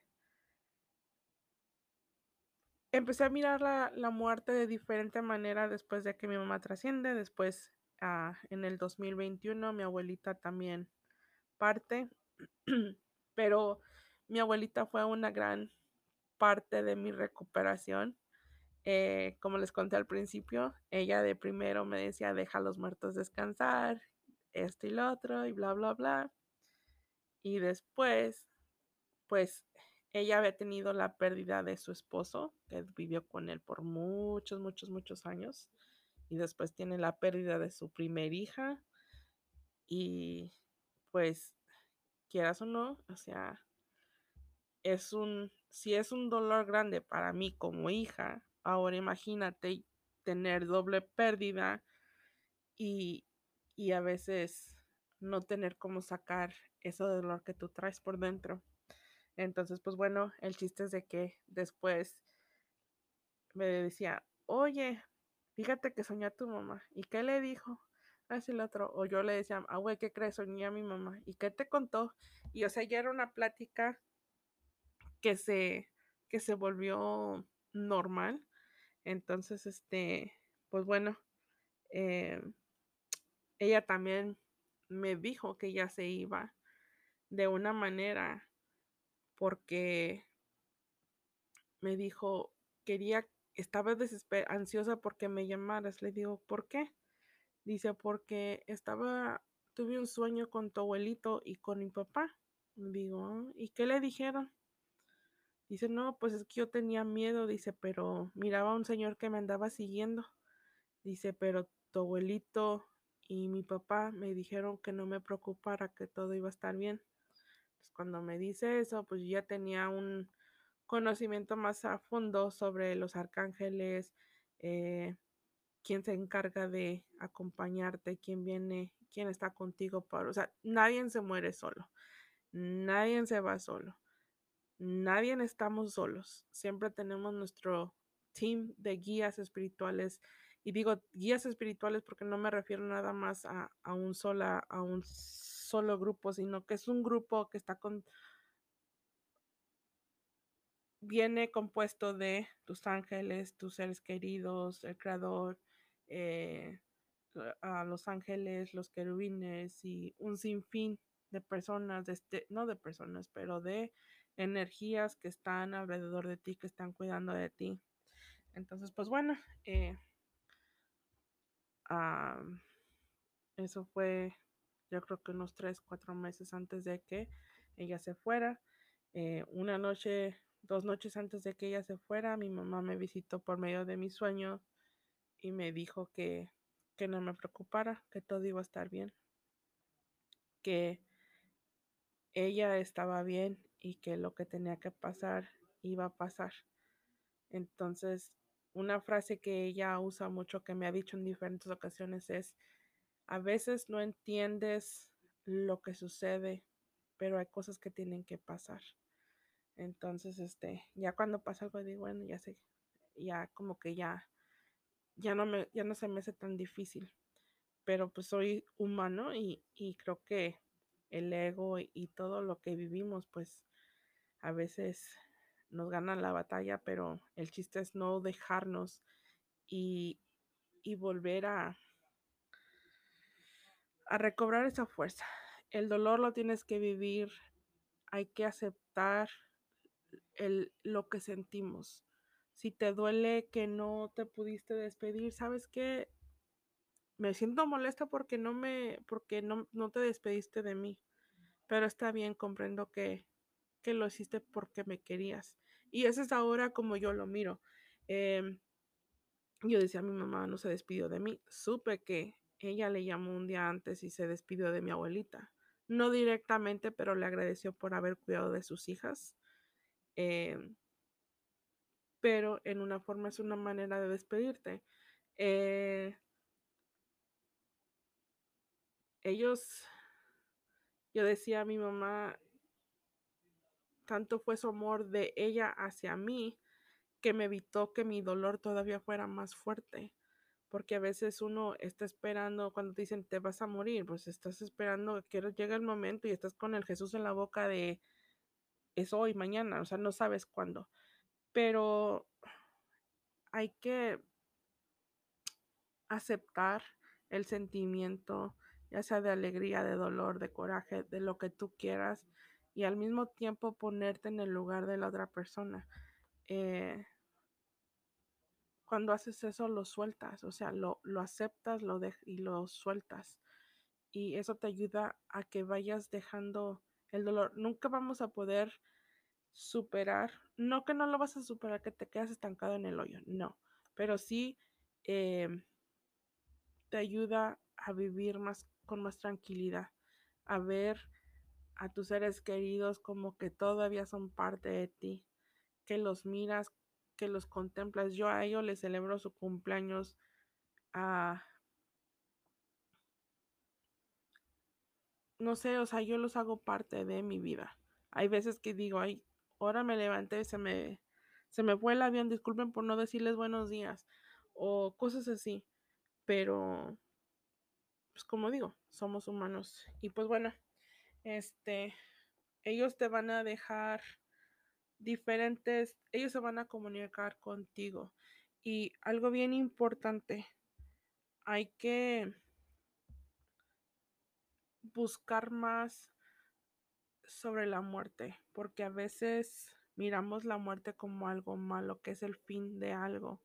empecé a mirar la, la, muerte de diferente manera después de que mi mamá trasciende, después ah, en el 2021 mi abuelita también parte pero mi abuelita fue una gran parte de mi recuperación. Eh, como les conté al principio, ella de primero me decía, deja a los muertos descansar, esto y lo otro, y bla, bla, bla. Y después, pues ella había tenido la pérdida de su esposo, que vivió con él por muchos, muchos, muchos años. Y después tiene la pérdida de su primer hija. Y pues quieras o no, o sea, es un, si es un dolor grande para mí como hija, ahora imagínate tener doble pérdida y, y a veces no tener cómo sacar ese dolor que tú traes por dentro. Entonces, pues bueno, el chiste es de que después me decía, oye, fíjate que soñé a tu mamá. ¿Y qué le dijo? El otro. O yo le decía, ah, güey, ¿qué crees? Soñé a mi mamá. ¿Y qué te contó? Y o sea, ya era una plática que se, que se volvió normal. Entonces, este, pues bueno, eh, ella también me dijo que ya se iba de una manera porque me dijo, quería, estaba ansiosa porque me llamaras. Le digo, ¿por qué? Dice, porque estaba, tuve un sueño con tu abuelito y con mi papá. Digo, ah, ¿y qué le dijeron? Dice, no, pues es que yo tenía miedo, dice, pero miraba a un señor que me andaba siguiendo. Dice, pero tu abuelito y mi papá me dijeron que no me preocupara, que todo iba a estar bien. Pues cuando me dice eso, pues ya tenía un conocimiento más a fondo sobre los arcángeles, eh, quién se encarga de acompañarte, quién viene, quién está contigo para, o sea, nadie se muere solo, nadie se va solo, nadie estamos solos, siempre tenemos nuestro team de guías espirituales y digo guías espirituales porque no me refiero nada más a, a un sola, a un solo grupo, sino que es un grupo que está con viene compuesto de tus ángeles, tus seres queridos, el creador, eh, a los ángeles, los querubines y un sinfín de personas, de este, no de personas, pero de energías que están alrededor de ti, que están cuidando de ti. Entonces, pues bueno, eh, eso fue yo creo que unos tres, cuatro meses antes de que ella se fuera. Eh, una noche, dos noches antes de que ella se fuera, mi mamá me visitó por medio de mi sueño y me dijo que, que no me preocupara, que todo iba a estar bien, que ella estaba bien y que lo que tenía que pasar iba a pasar. Entonces, una frase que ella usa mucho, que me ha dicho en diferentes ocasiones, es, a veces no entiendes lo que sucede, pero hay cosas que tienen que pasar. Entonces, este, ya cuando pasa algo, digo, bueno, ya sé, ya como que ya, ya no me, ya no se me hace tan difícil. Pero pues soy humano y, y creo que el ego y todo lo que vivimos, pues a veces nos ganan la batalla, pero el chiste es no dejarnos y, y volver a, a recobrar esa fuerza. El dolor lo tienes que vivir, hay que aceptar el, lo que sentimos. Si te duele que no te pudiste despedir, ¿sabes qué? Me siento molesta porque no me, porque no, no te despediste de mí. Pero está bien, comprendo que, que lo hiciste porque me querías. Y esa es ahora como yo lo miro. Eh, yo decía, mi mamá no se despidió de mí. Supe que ella le llamó un día antes y se despidió de mi abuelita. No directamente, pero le agradeció por haber cuidado de sus hijas. Eh, pero en una forma es una manera de despedirte. Eh, ellos, yo decía a mi mamá, tanto fue su amor de ella hacia mí que me evitó que mi dolor todavía fuera más fuerte. Porque a veces uno está esperando, cuando te dicen te vas a morir, pues estás esperando que llegue el momento y estás con el Jesús en la boca de es hoy, mañana, o sea, no sabes cuándo. Pero hay que aceptar el sentimiento, ya sea de alegría, de dolor, de coraje, de lo que tú quieras, y al mismo tiempo ponerte en el lugar de la otra persona. Eh, cuando haces eso lo sueltas, o sea, lo, lo aceptas lo y lo sueltas. Y eso te ayuda a que vayas dejando el dolor. Nunca vamos a poder superar, no que no lo vas a superar, que te quedas estancado en el hoyo, no, pero sí eh, te ayuda a vivir más con más tranquilidad, a ver a tus seres queridos como que todavía son parte de ti, que los miras, que los contemplas. Yo a ellos les celebro su cumpleaños a... No sé, o sea, yo los hago parte de mi vida. Hay veces que digo, ay, ahora me levanté, se me, se me fue el avión, disculpen por no decirles buenos días o cosas así, pero pues como digo, somos humanos y pues bueno, este, ellos te van a dejar diferentes, ellos se van a comunicar contigo. Y algo bien importante, hay que buscar más sobre la muerte, porque a veces miramos la muerte como algo malo, que es el fin de algo.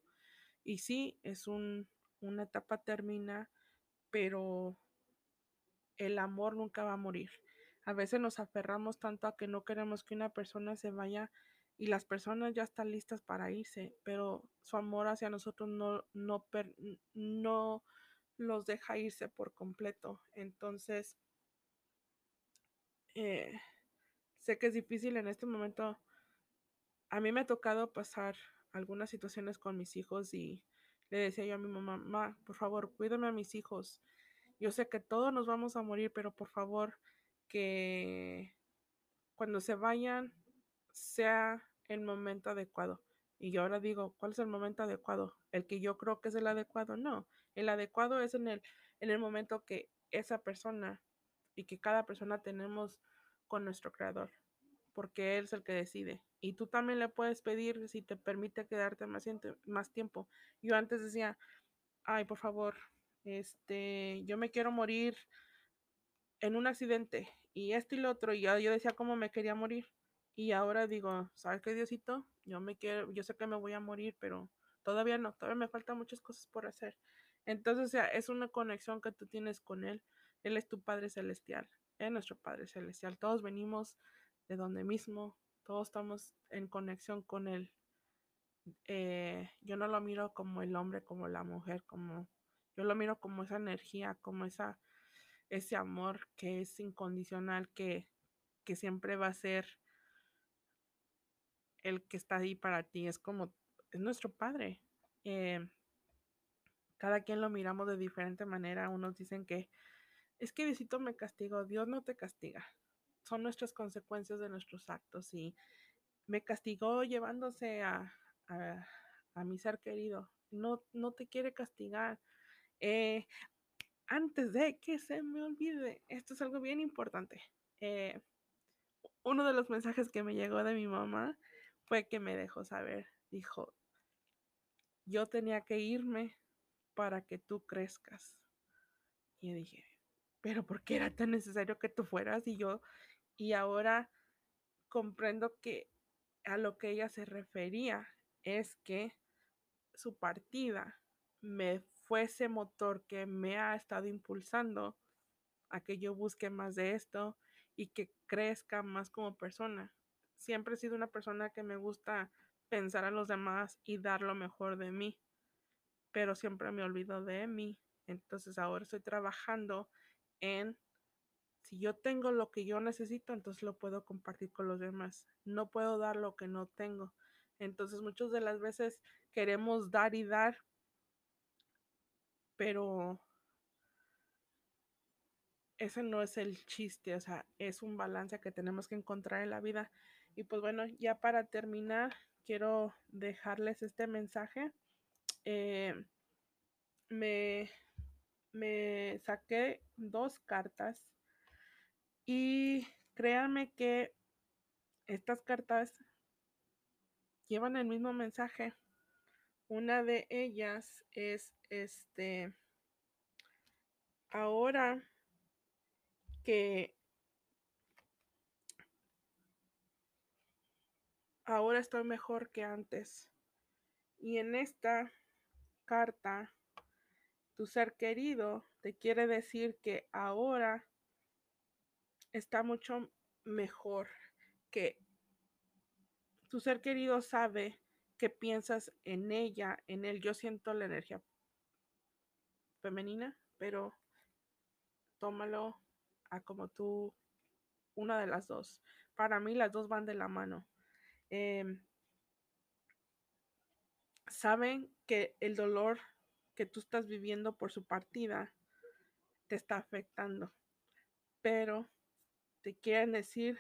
Y sí, es un, una etapa termina, pero el amor nunca va a morir. A veces nos aferramos tanto a que no queremos que una persona se vaya y las personas ya están listas para irse, pero su amor hacia nosotros no, no, no los deja irse por completo. Entonces, eh, sé que es difícil en este momento. A mí me ha tocado pasar algunas situaciones con mis hijos y le decía yo a mi mamá, mamá, por favor, cuídame a mis hijos. Yo sé que todos nos vamos a morir, pero por favor, que cuando se vayan sea el momento adecuado. Y yo ahora digo, ¿cuál es el momento adecuado? ¿El que yo creo que es el adecuado? No, el adecuado es en el, en el momento que esa persona y que cada persona tenemos con nuestro creador, porque él es el que decide. Y tú también le puedes pedir si te permite quedarte más, más tiempo. Yo antes decía, ay, por favor, este, yo me quiero morir en un accidente y esto y lo otro, y yo, yo decía cómo me quería morir. Y ahora digo, ¿sabes qué, Diosito? Yo me quiero, yo sé que me voy a morir, pero todavía no, todavía me faltan muchas cosas por hacer. Entonces, o sea, es una conexión que tú tienes con Él. Él es tu Padre Celestial, es nuestro Padre Celestial. Todos venimos de donde mismo, Todos estamos en conexión con él. Eh, yo no lo miro como el hombre, como la mujer, como yo lo miro como esa energía, como esa, ese amor que es incondicional, que, que siempre va a ser el que está ahí para ti. Es como, es nuestro padre. Eh, cada quien lo miramos de diferente manera. Unos dicen que es que Diosito me castigó. Dios no te castiga. Son nuestras consecuencias de nuestros actos y me castigó llevándose a, a, mi ser querido. No, no te quiere castigar. Eh, antes de que se me olvide, esto es algo bien importante. Eh, uno de los mensajes que me llegó de mi mamá fue que me dejó saber, dijo, yo tenía que irme para que tú crezcas. Y yo dije, pero ¿por qué era tan necesario que tú fueras? Y yo, y ahora comprendo que a lo que ella se refería es que su partida me fue ese motor que me ha estado impulsando a que yo busque más de esto y que crezca más como persona. Siempre he sido una persona que me gusta pensar a los demás y dar lo mejor de mí, pero siempre me olvido de mí. Entonces ahora estoy trabajando en si yo tengo lo que yo necesito, entonces lo puedo compartir con los demás. No puedo dar lo que no tengo. Entonces muchas de las veces queremos dar y dar, pero ese no es el chiste, o sea, es un balance que tenemos que encontrar en la vida. Y pues bueno, ya para terminar, quiero dejarles este mensaje. Eh, me, me saqué dos cartas y créanme que estas cartas llevan el mismo mensaje. Una de ellas es este, ahora que ahora estoy mejor que antes. Y en esta carta, tu ser querido te quiere decir que ahora está mucho mejor, que tu ser querido sabe que piensas en ella, en él. Yo siento la energía femenina, pero tómalo a como tú, una de las dos. Para mí las dos van de la mano. Em, saben que el dolor que tú estás viviendo por su partida te está afectando, pero te quieren decir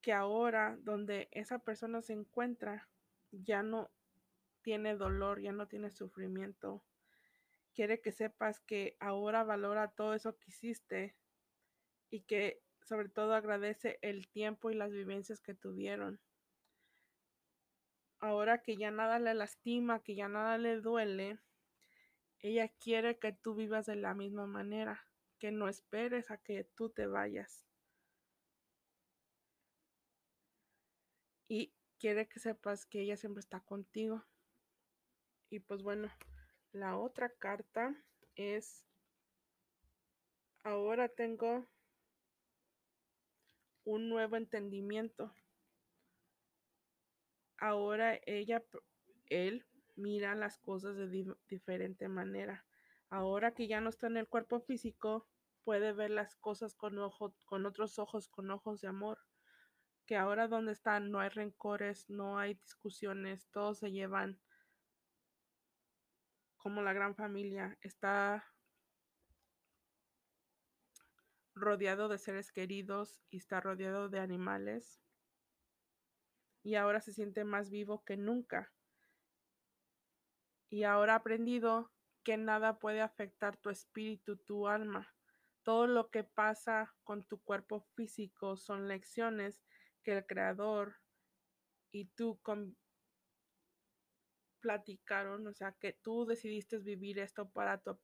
que ahora donde esa persona se encuentra ya no tiene dolor, ya no tiene sufrimiento. Quiere que sepas que ahora valora todo eso que hiciste y que sobre todo agradece el tiempo y las vivencias que tuvieron. Ahora que ya nada le lastima, que ya nada le duele, ella quiere que tú vivas de la misma manera, que no esperes a que tú te vayas. y quiere que sepas que ella siempre está contigo. Y pues bueno, la otra carta es, ahora tengo un nuevo entendimiento. Ahora ella, él mira las cosas de diferente manera. Ahora que ya no está en el cuerpo físico, puede ver las cosas con, ojo, con otros ojos, con ojos de amor que ahora donde están no hay rencores, no hay discusiones, todos se llevan como la gran familia, está rodeado de seres queridos y está rodeado de animales y ahora se siente más vivo que nunca. Y ahora ha aprendido que nada puede afectar tu espíritu, tu alma. Todo lo que pasa con tu cuerpo físico son lecciones que el creador y tú platicaron, o sea, que tú decidiste vivir esto para tu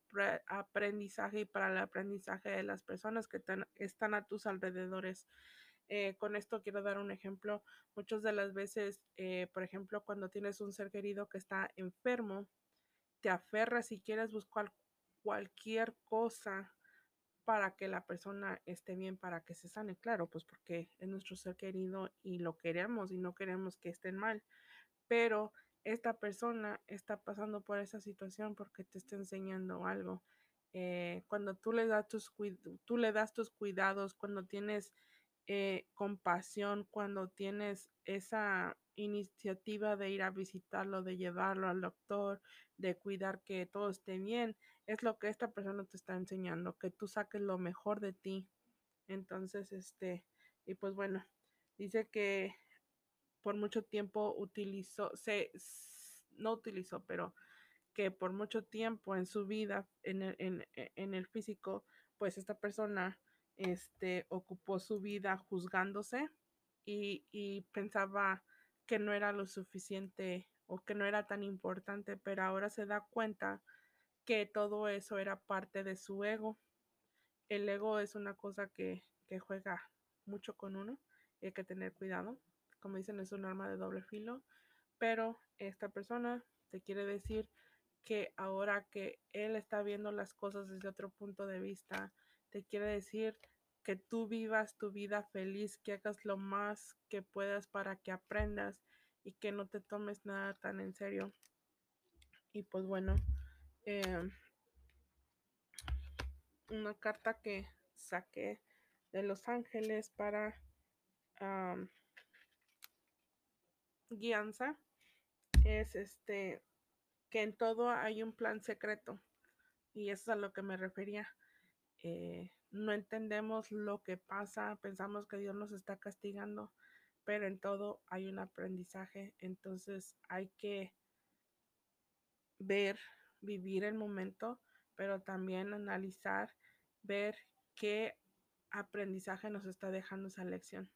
aprendizaje y para el aprendizaje de las personas que están a tus alrededores. Eh, con esto quiero dar un ejemplo. Muchas de las veces, eh, por ejemplo, cuando tienes un ser querido que está enfermo, te aferras y quieres buscar cualquier cosa para que la persona esté bien, para que se sane, claro, pues porque es nuestro ser querido y lo queremos y no queremos que estén mal, pero esta persona está pasando por esa situación porque te está enseñando algo. Eh, cuando tú le, das tus, tú le das tus cuidados, cuando tienes eh, compasión, cuando tienes esa iniciativa de ir a visitarlo, de llevarlo al doctor, de cuidar que todo esté bien, es lo que esta persona te está enseñando, que tú saques lo mejor de ti. Entonces, este, y pues bueno, dice que por mucho tiempo utilizó, se, no utilizó, pero que por mucho tiempo en su vida, en el, en, en el físico, pues esta persona este, ocupó su vida juzgándose y, y pensaba que no era lo suficiente o que no era tan importante, pero ahora se da cuenta que todo eso era parte de su ego. El ego es una cosa que, que juega mucho con uno y hay que tener cuidado. Como dicen, es un arma de doble filo, pero esta persona te quiere decir que ahora que él está viendo las cosas desde otro punto de vista, te quiere decir que tú vivas tu vida feliz, que hagas lo más que puedas para que aprendas y que no te tomes nada tan en serio. Y pues bueno, eh, una carta que saqué de Los Ángeles para guianza es este que en todo hay un plan secreto y eso es a lo que me refería. Eh, no entendemos lo que pasa, pensamos que Dios nos está castigando, pero en todo hay un aprendizaje, entonces hay que ver, vivir el momento, pero también analizar, ver qué aprendizaje nos está dejando esa lección.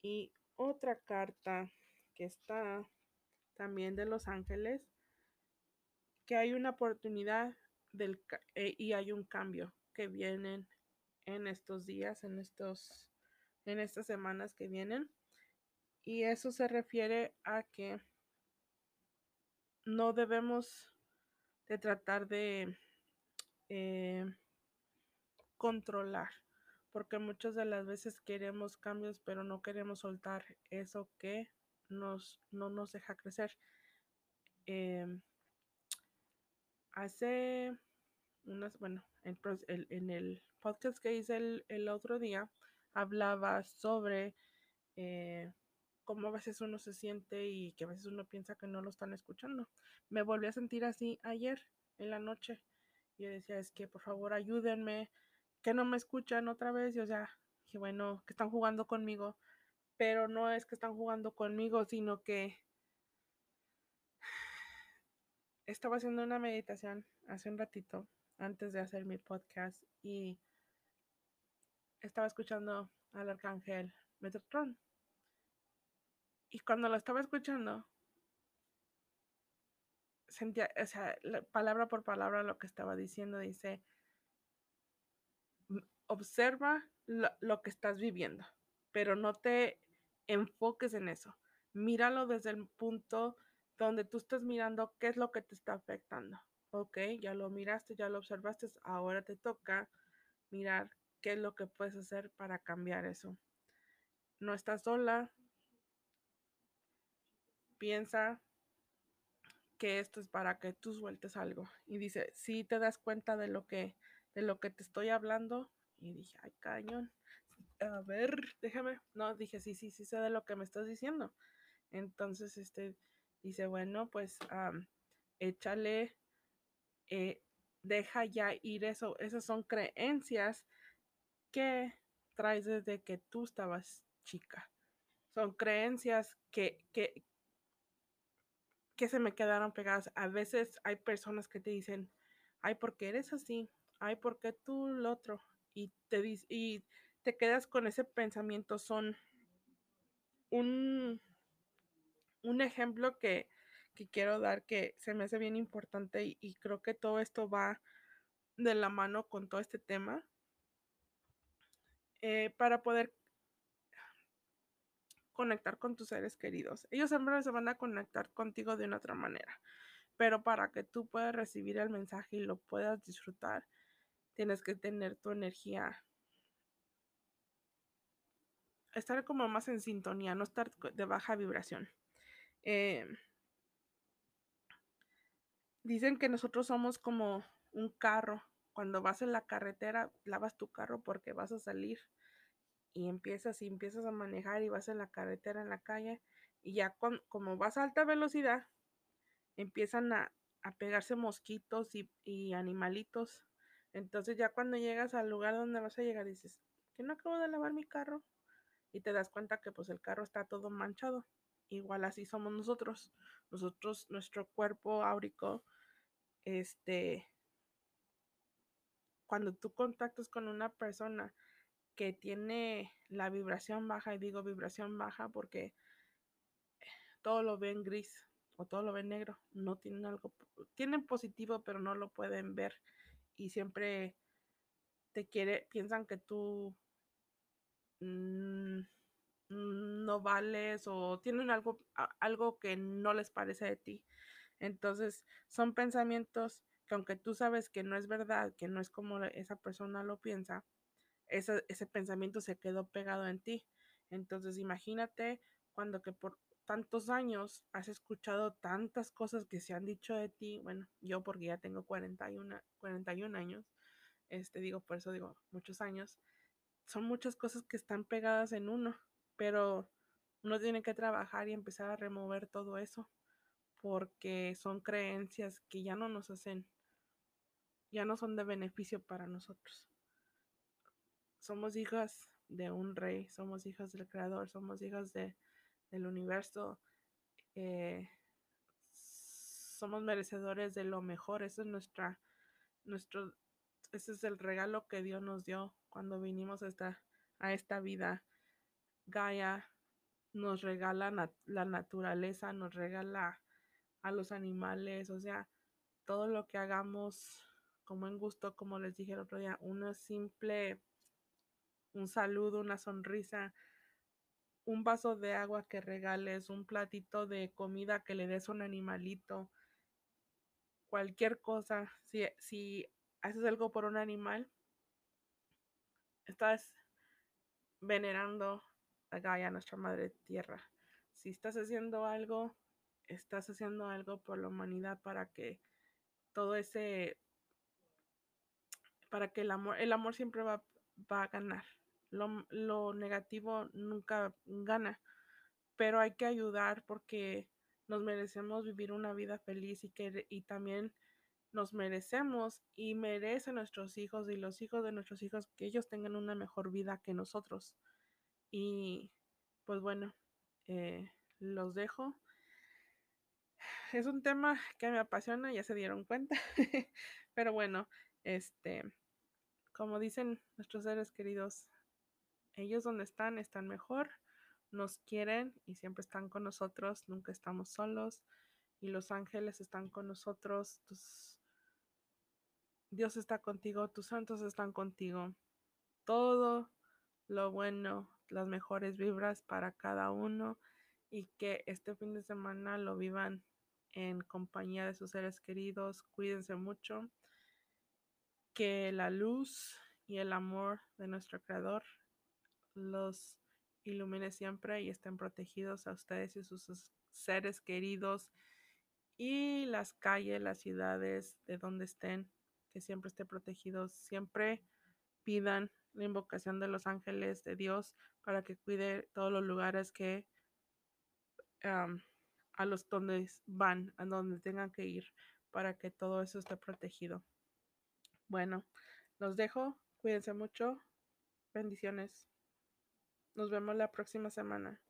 Y otra carta que está también de Los Ángeles, que hay una oportunidad del, eh, y hay un cambio que vienen en estos días, en estos, en estas semanas que vienen. Y eso se refiere a que no debemos de tratar de eh, controlar, porque muchas de las veces queremos cambios, pero no queremos soltar eso que nos, no nos deja crecer. Em, hace unas, bueno, en el podcast que hice el, otro día, hablaba sobre eh, cómo a veces uno se siente y que a veces uno piensa que no lo están escuchando. Me volví a sentir así ayer en la noche. Yo decía, es que por favor ayúdenme, que no me escuchan otra vez. Y o sea, que bueno, que están jugando conmigo. Pero no es que están jugando conmigo, sino que estaba haciendo una meditación hace un ratito antes de hacer mi podcast y estaba escuchando al arcángel Metatron. Y cuando lo estaba escuchando, sentía, o sea, palabra por palabra lo que estaba diciendo, dice, observa lo, lo, que estás viviendo, pero no te enfoques en eso. Míralo desde el punto donde tú estás mirando qué es lo que te está afectando. Ok, ya lo miraste, ya lo observaste, ahora te toca mirar qué es lo que puedes hacer para cambiar eso. No estás sola. Piensa que esto es para que tú sueltes algo. Y dice, si te das cuenta de lo que, de lo que te estoy hablando. Y dije, ay, cañón. A ver, déjame. No, dije, sí, sí, sí sé de lo que me estás diciendo. Entonces, este, dice, bueno, pues échale eh, deja ya ir eso. Esas son creencias que traes desde que tú estabas chica. Son creencias que, que, que se me quedaron pegadas. A veces hay personas que te dicen, ay, ¿por qué eres así? Ay, ¿por qué tú lo otro? Y te, y te quedas con ese pensamiento. Son un, un ejemplo que que quiero dar que se me hace bien importante y, creo que todo esto va de la mano con todo este tema eh, para poder conectar con tus seres queridos. Ellos siempre se van a conectar contigo de una otra manera, pero para que tú puedas recibir el mensaje y lo puedas disfrutar, tienes que tener tu energía, estar como más en sintonía, no estar de baja vibración. Eh, dicen que nosotros somos como un carro. Cuando vas en la carretera, lavas tu carro porque vas a salir y empiezas y empiezas a manejar y vas en la carretera, en la calle, y ya como vas a alta velocidad, empiezan a, pegarse mosquitos y, animalitos. Entonces ya cuando llegas al lugar donde vas a llegar dices, que no acabo de lavar mi carro. Y te das cuenta que pues el carro está todo manchado. Igual así somos nosotros. Nosotros, nuestro cuerpo áurico, este, cuando tú contactas con una persona que tiene la vibración baja, y digo vibración baja porque todo lo ven gris o todo lo ven negro, no tienen algo, tienen positivo, pero no lo pueden ver y siempre te quiere, piensan que tú mm, no vales o tienen algo, algo que no les parece de ti. Entonces, son pensamientos que aunque tú sabes que no es verdad, que no es como esa persona lo piensa, ese, ese pensamiento se quedó pegado en ti. Entonces, imagínate cuando que por tantos años has escuchado tantas cosas que se han dicho de ti, bueno, yo porque ya tengo 41, 41 años, este digo, por eso digo muchos años, son muchas cosas que están pegadas en uno, pero uno tiene que trabajar y empezar a remover todo eso, porque son creencias que ya no nos hacen, ya no son de beneficio para nosotros. Somos hijas de un rey, somos hijas del creador, somos hijas de, del universo. Eh, somos merecedores de lo mejor. Ese es nuestra, nuestro, ese es el regalo que Dios nos dio cuando vinimos a esta, a esta vida. Gaia nos regala la naturaleza, nos regala a los animales, o sea, todo lo que hagamos como en gusto, como les dije el otro día, una simple, un saludo, una sonrisa, un vaso de agua que regales, un platito de comida que le des a un animalito, cualquier cosa, si, si haces algo por un animal, estás venerando a Gaia, nuestra madre tierra. Si estás haciendo algo, estás haciendo algo por la humanidad para que todo ese, para que el amor, el amor siempre va, va a ganar. Lo, negativo nunca gana, pero hay que ayudar porque nos merecemos vivir una vida feliz y, que, y también nos merecemos y merecen nuestros hijos y los hijos de nuestros hijos que ellos tengan una mejor vida que nosotros. Y pues bueno, eh, los dejo. Es un tema que me apasiona, ya se dieron cuenta. Pero bueno, este, como dicen nuestros seres queridos, ellos donde están están mejor, nos quieren y siempre están con nosotros, nunca estamos solos y los ángeles están con nosotros, Dios está contigo, tus santos están contigo. Todo lo bueno, las mejores vibras para cada uno y que este fin de semana lo vivan en compañía de sus seres queridos. Cuídense mucho. Que la luz y el amor de nuestro Creador los ilumine siempre y estén protegidos a ustedes y sus seres queridos y las calles, las ciudades de donde estén, que siempre esté protegidos. Siempre pidan la invocación de los ángeles de Dios para que cuide todos los lugares que a los donde van, a donde tengan que ir, para que todo eso esté protegido. Bueno, los dejo. Cuídense mucho. Bendiciones. Nos vemos la próxima semana.